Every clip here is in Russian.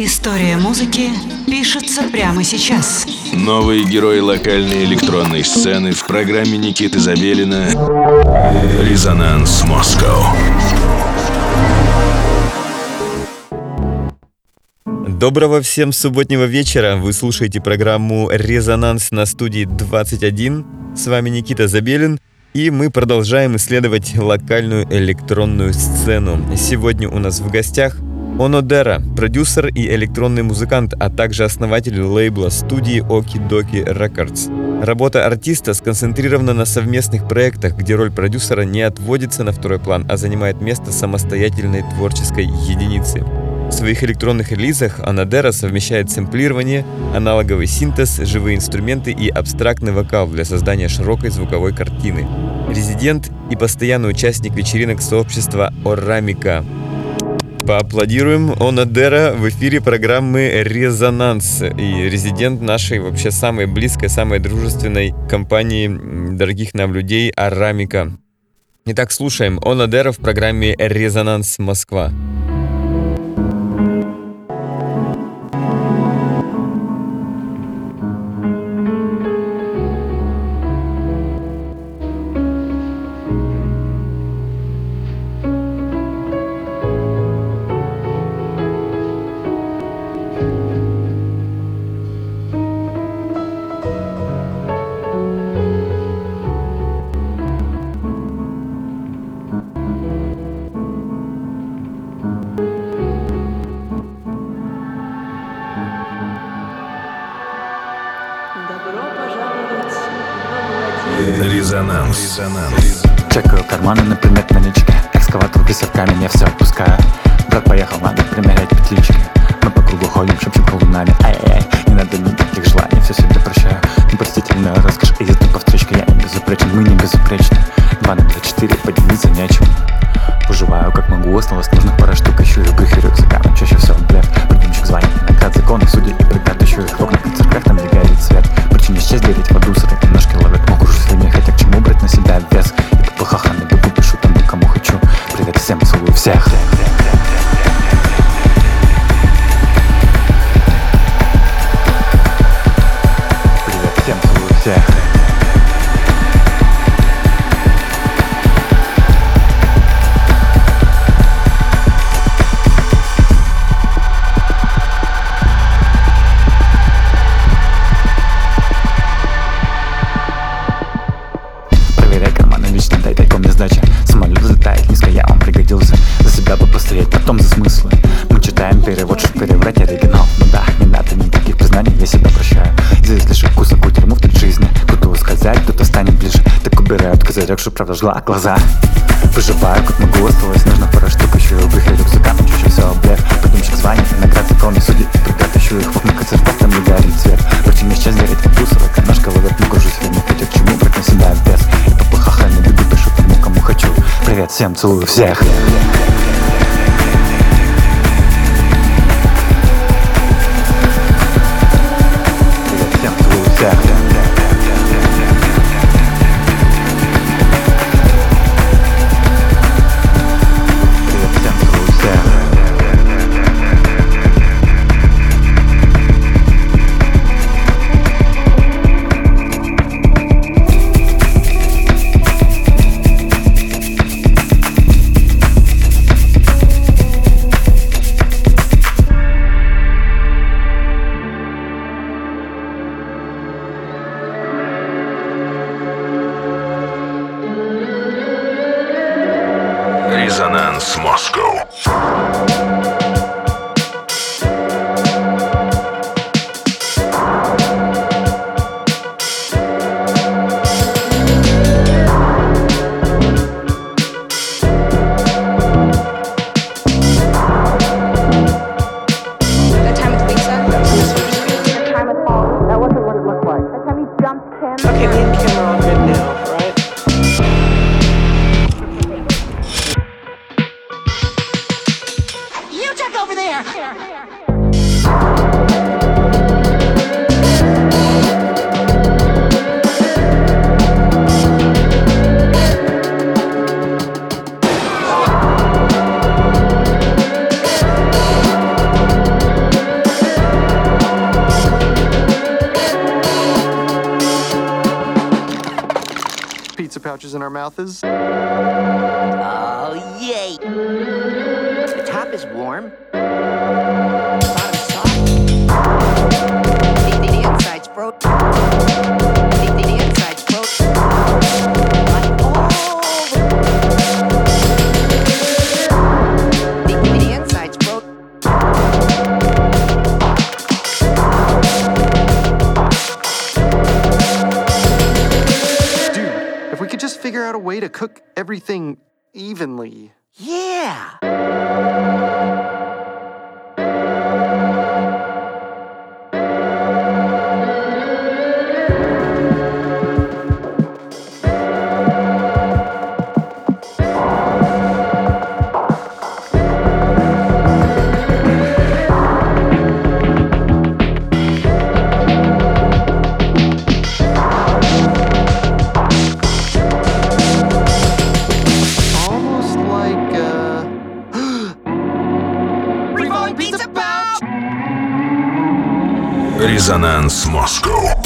История музыки пишется прямо сейчас. Новые герои локальной электронной сцены в программе Никиты Забелина «Резонанс Москва». Доброго всем субботнего вечера. Вы слушаете программу «Резонанс» на студии 21. С вами Никита Забелин. И мы продолжаем исследовать локальную электронную сцену. Сегодня у нас в гостях Онодера, продюсер и электронный музыкант, а также основатель лейбла студии Доки Records. Работа артиста сконцентрирована на совместных проектах, где роль продюсера не отводится на второй план, а занимает место самостоятельной творческой единицы. В своих электронных релизах Анадера совмещает сэмплирование, аналоговый синтез, живые инструменты и абстрактный вокал для создания широкой звуковой картины. Резидент и постоянный участник вечеринок сообщества Орамика, Поаплодируем Онадера в эфире программы «Резонанс» и резидент нашей вообще самой близкой, самой дружественной компании дорогих нам людей Арамика. Итак, слушаем Онадера в программе «Резонанс Москва». Резонанс. Чекаю карманы на предмет налички Экскаватор писарками я все Вкусовую тюрьму в треть жизни. Кто-то ускользает, кто-то станет ближе. Так убирают козырек, чтоб правда жгла глаза. Выживаю, как могу, осталось нужно пара штук Еще и убых рюкзакам, чаще всего блеф Придумщик званий, наград законы, судьи преград Ищу их в окна концертах, там не горит свет. Причем сейчас горит как бусовая канашка Ловят, не кружусь, время хотя к чему брать на себя вес И по пахахам не бегу, пишу тому, кому хочу. Привет всем, целую всех Резонанс Москва.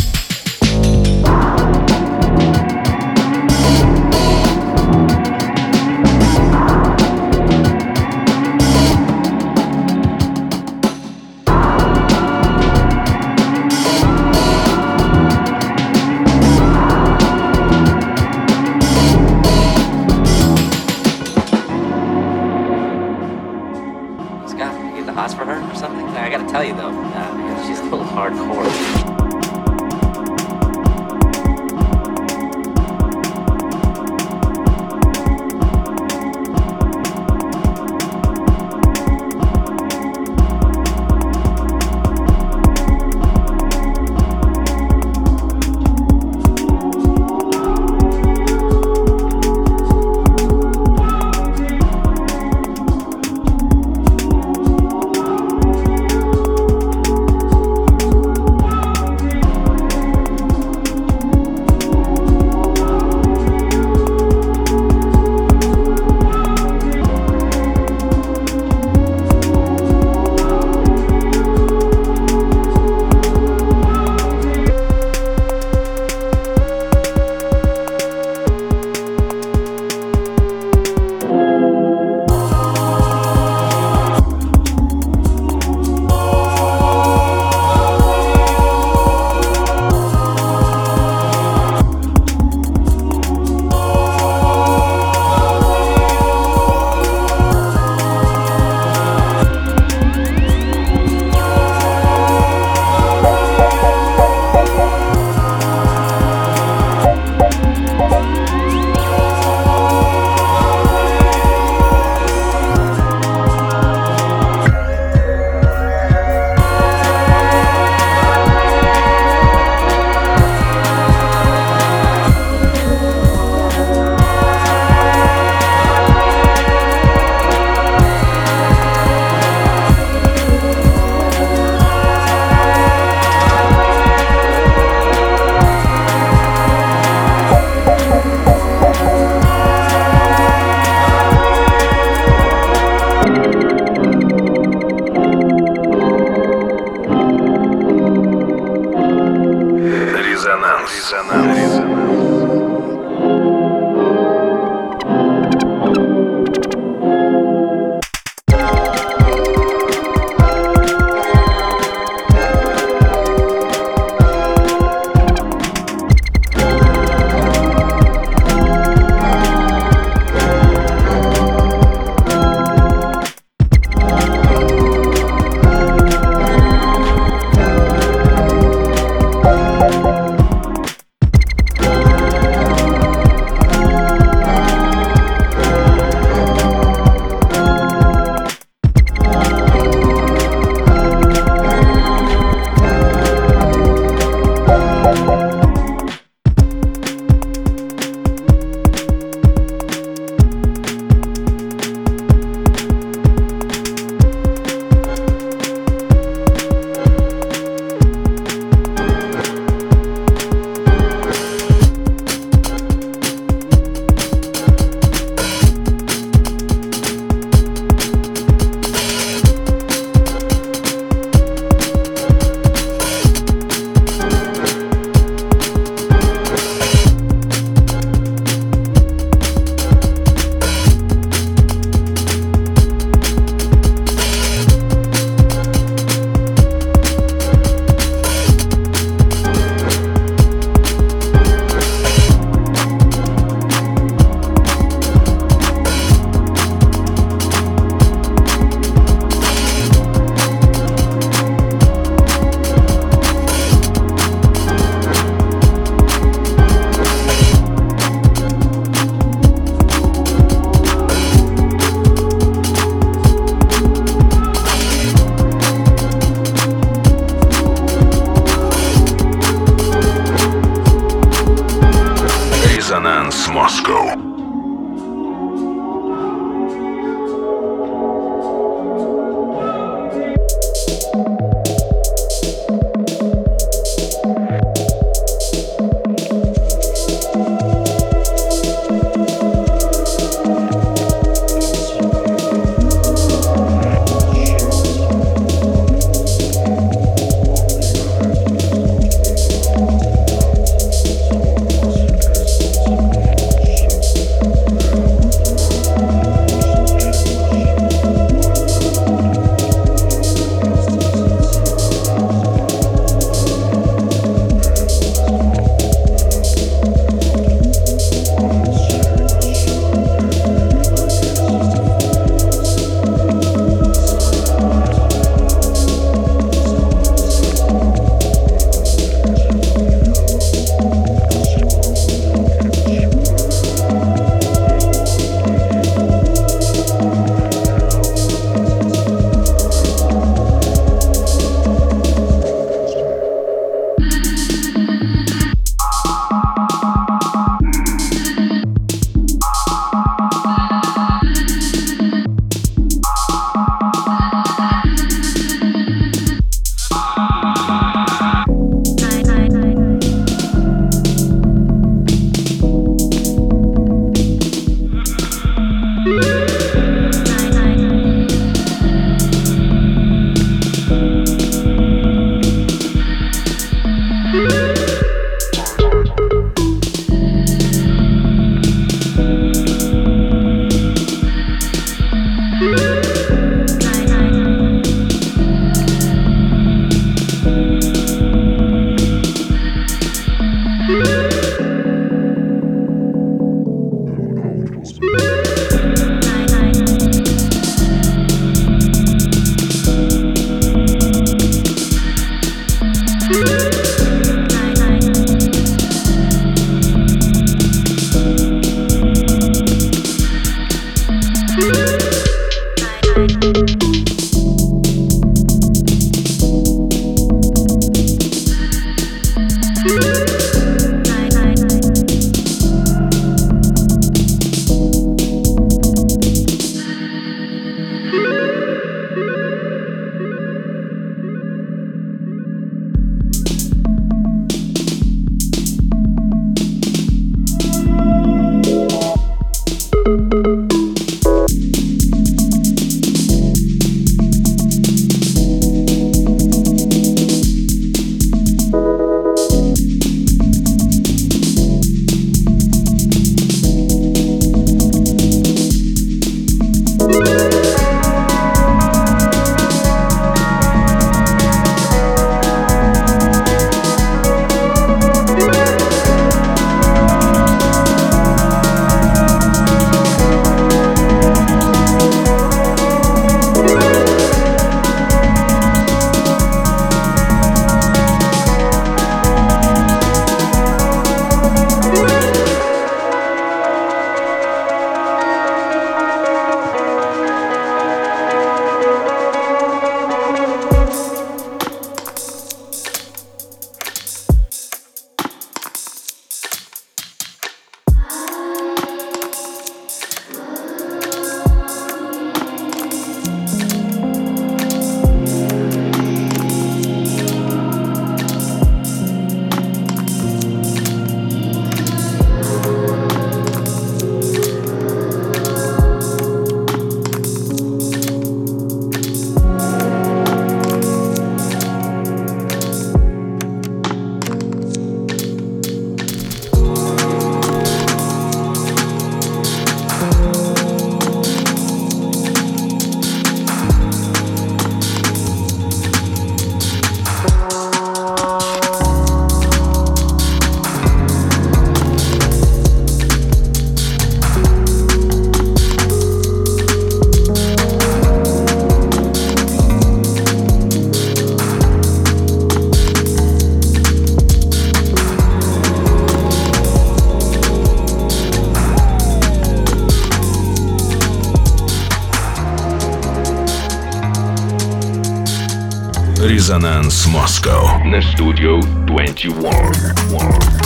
Resonance Moscow на студию 21.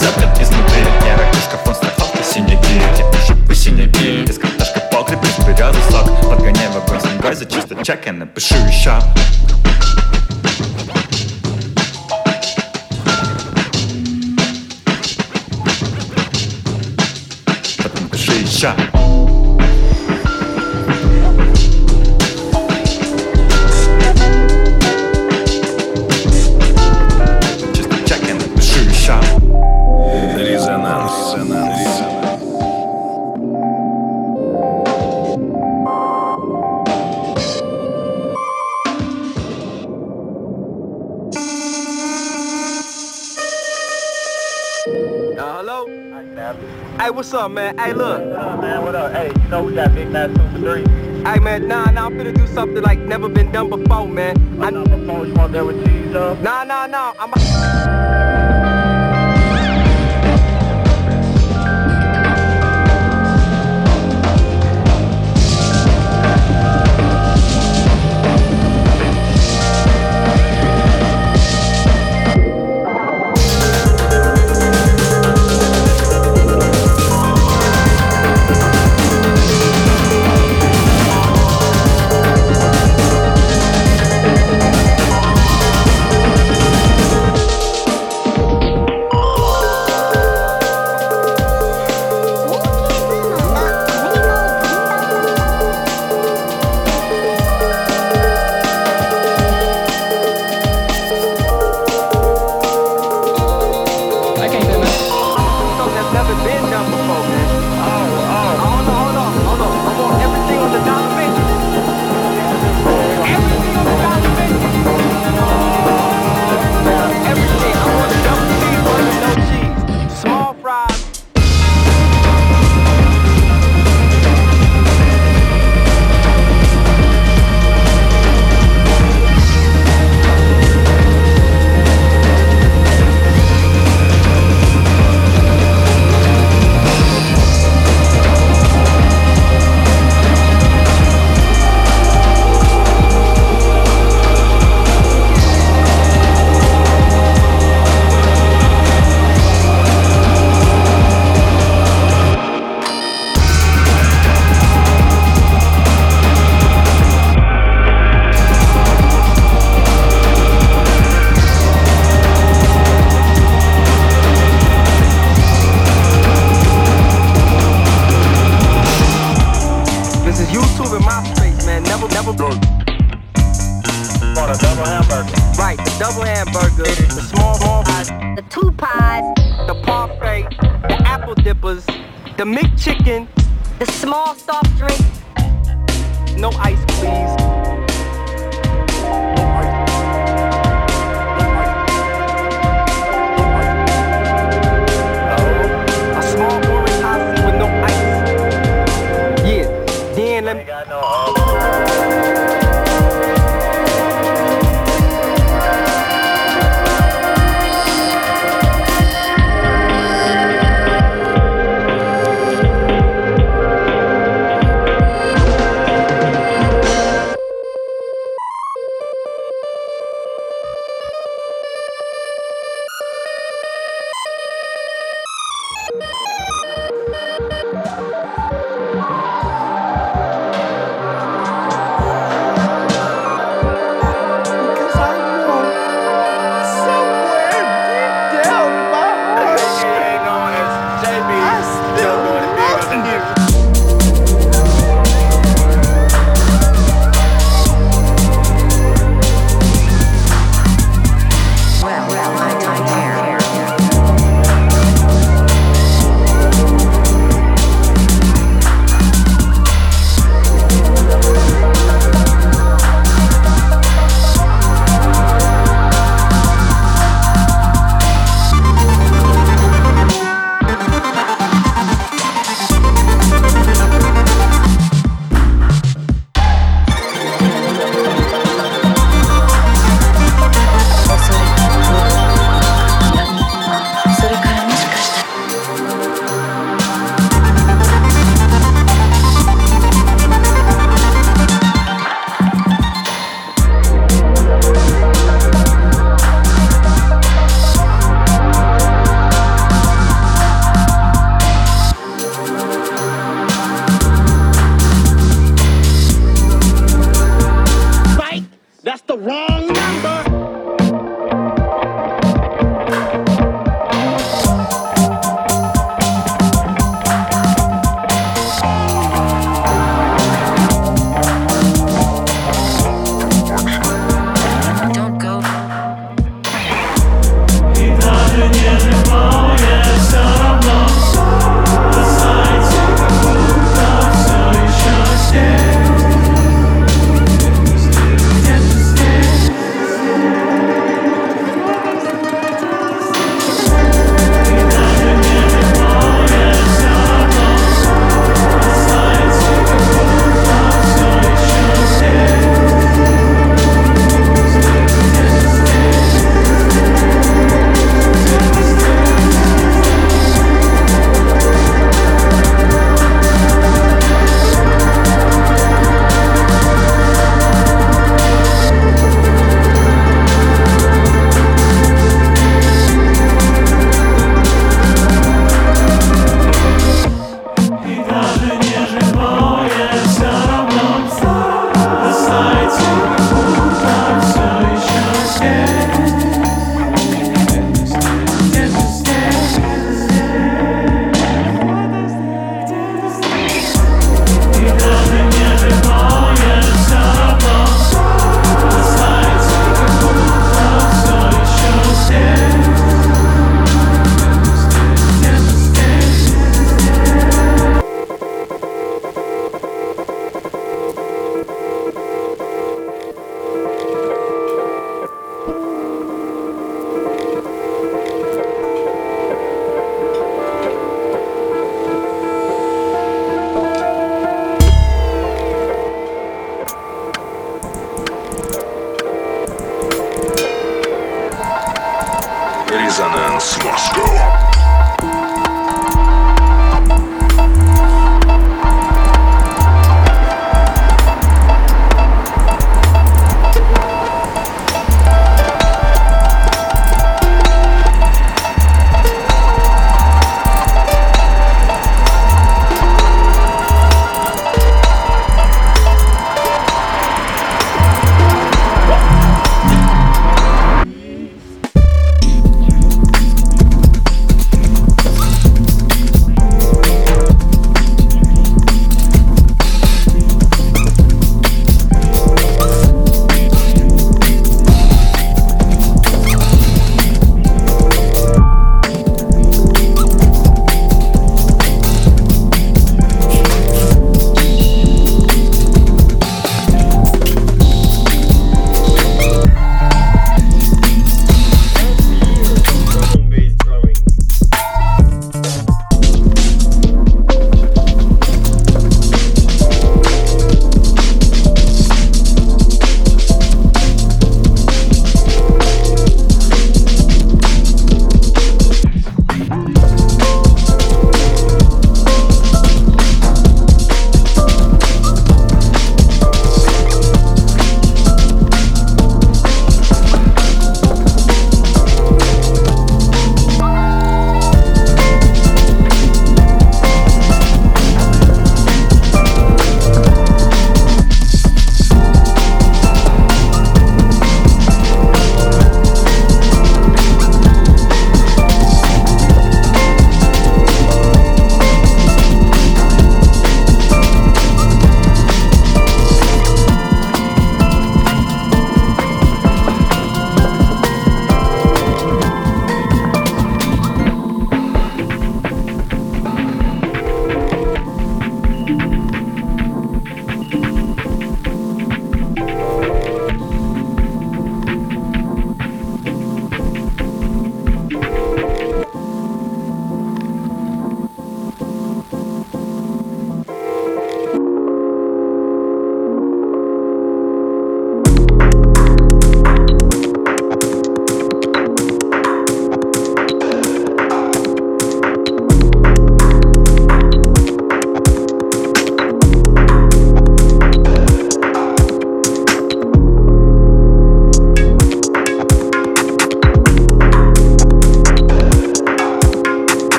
Запрет изнутри Не ракушка, фон, страховка, синяки Я пишу по синяки Из картошка погреб, из березы сок. Подгоняй в огонь, с грозы, чисто чек Я напишу еще. What's up, man? Hey, look. man, what up? Hey, you know we got Big Mac for 3. Hey, man, nah, nah, I'm finna do something like never been done before, man. I know before you want that with cheese, though? Nah, nah, nah. I'm. I the small soft drink, no ice, please.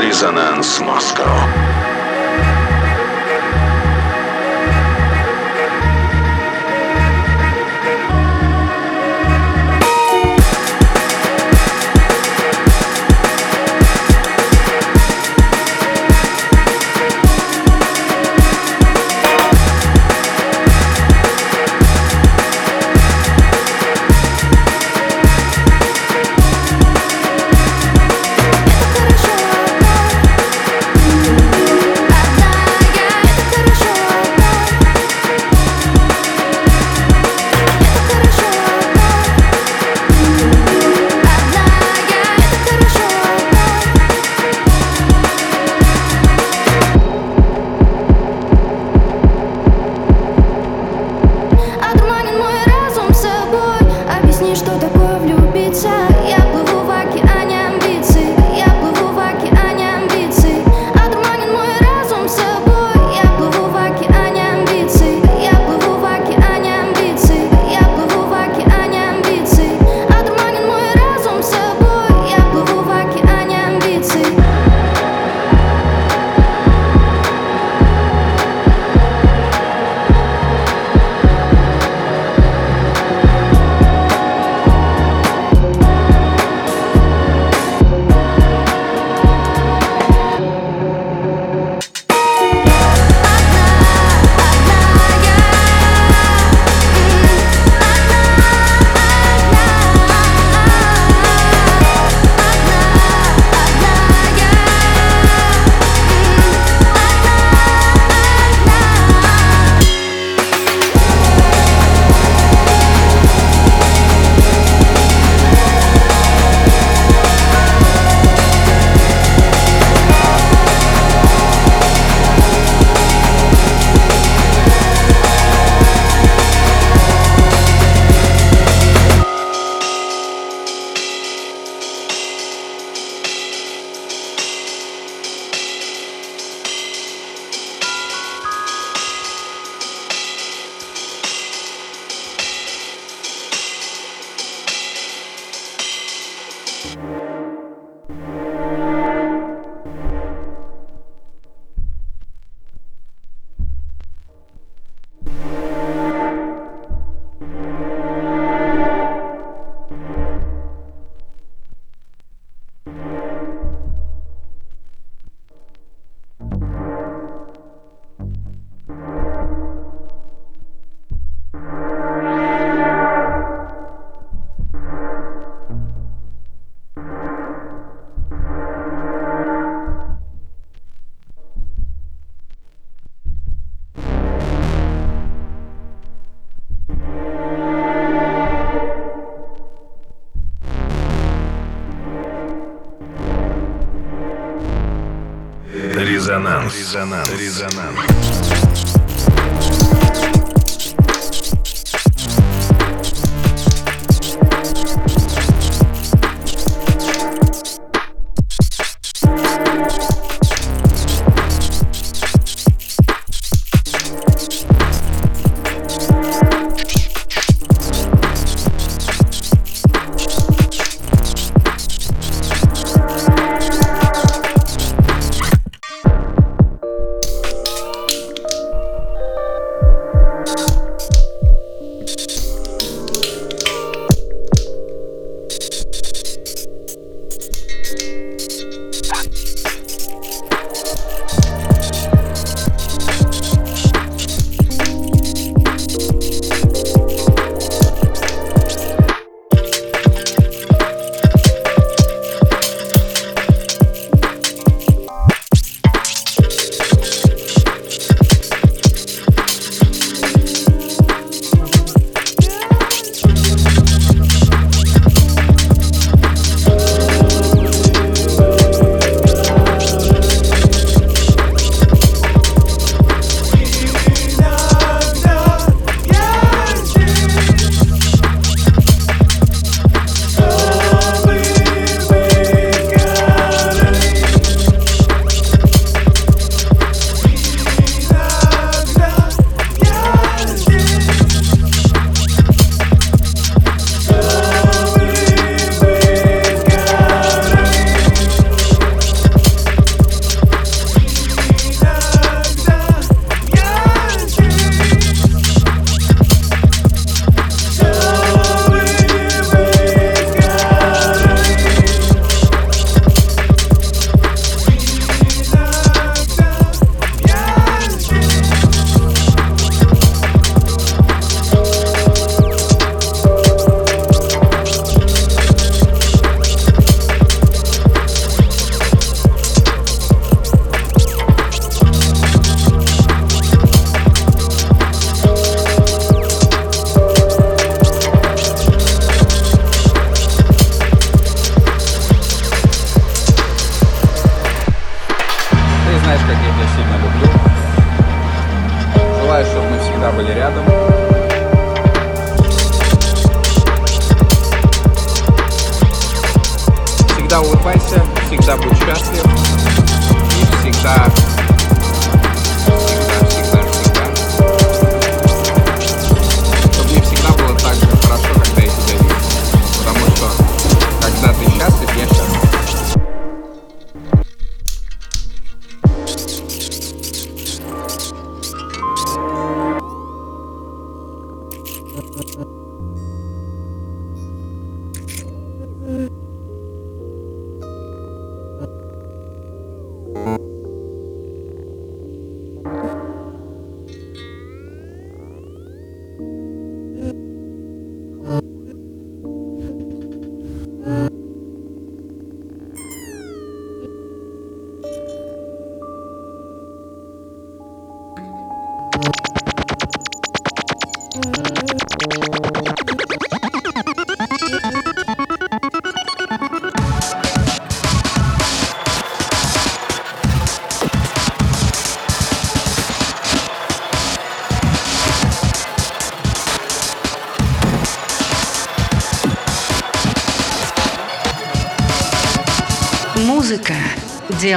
Резонанс Москва. Резонанс. Резонанс. Резонанс.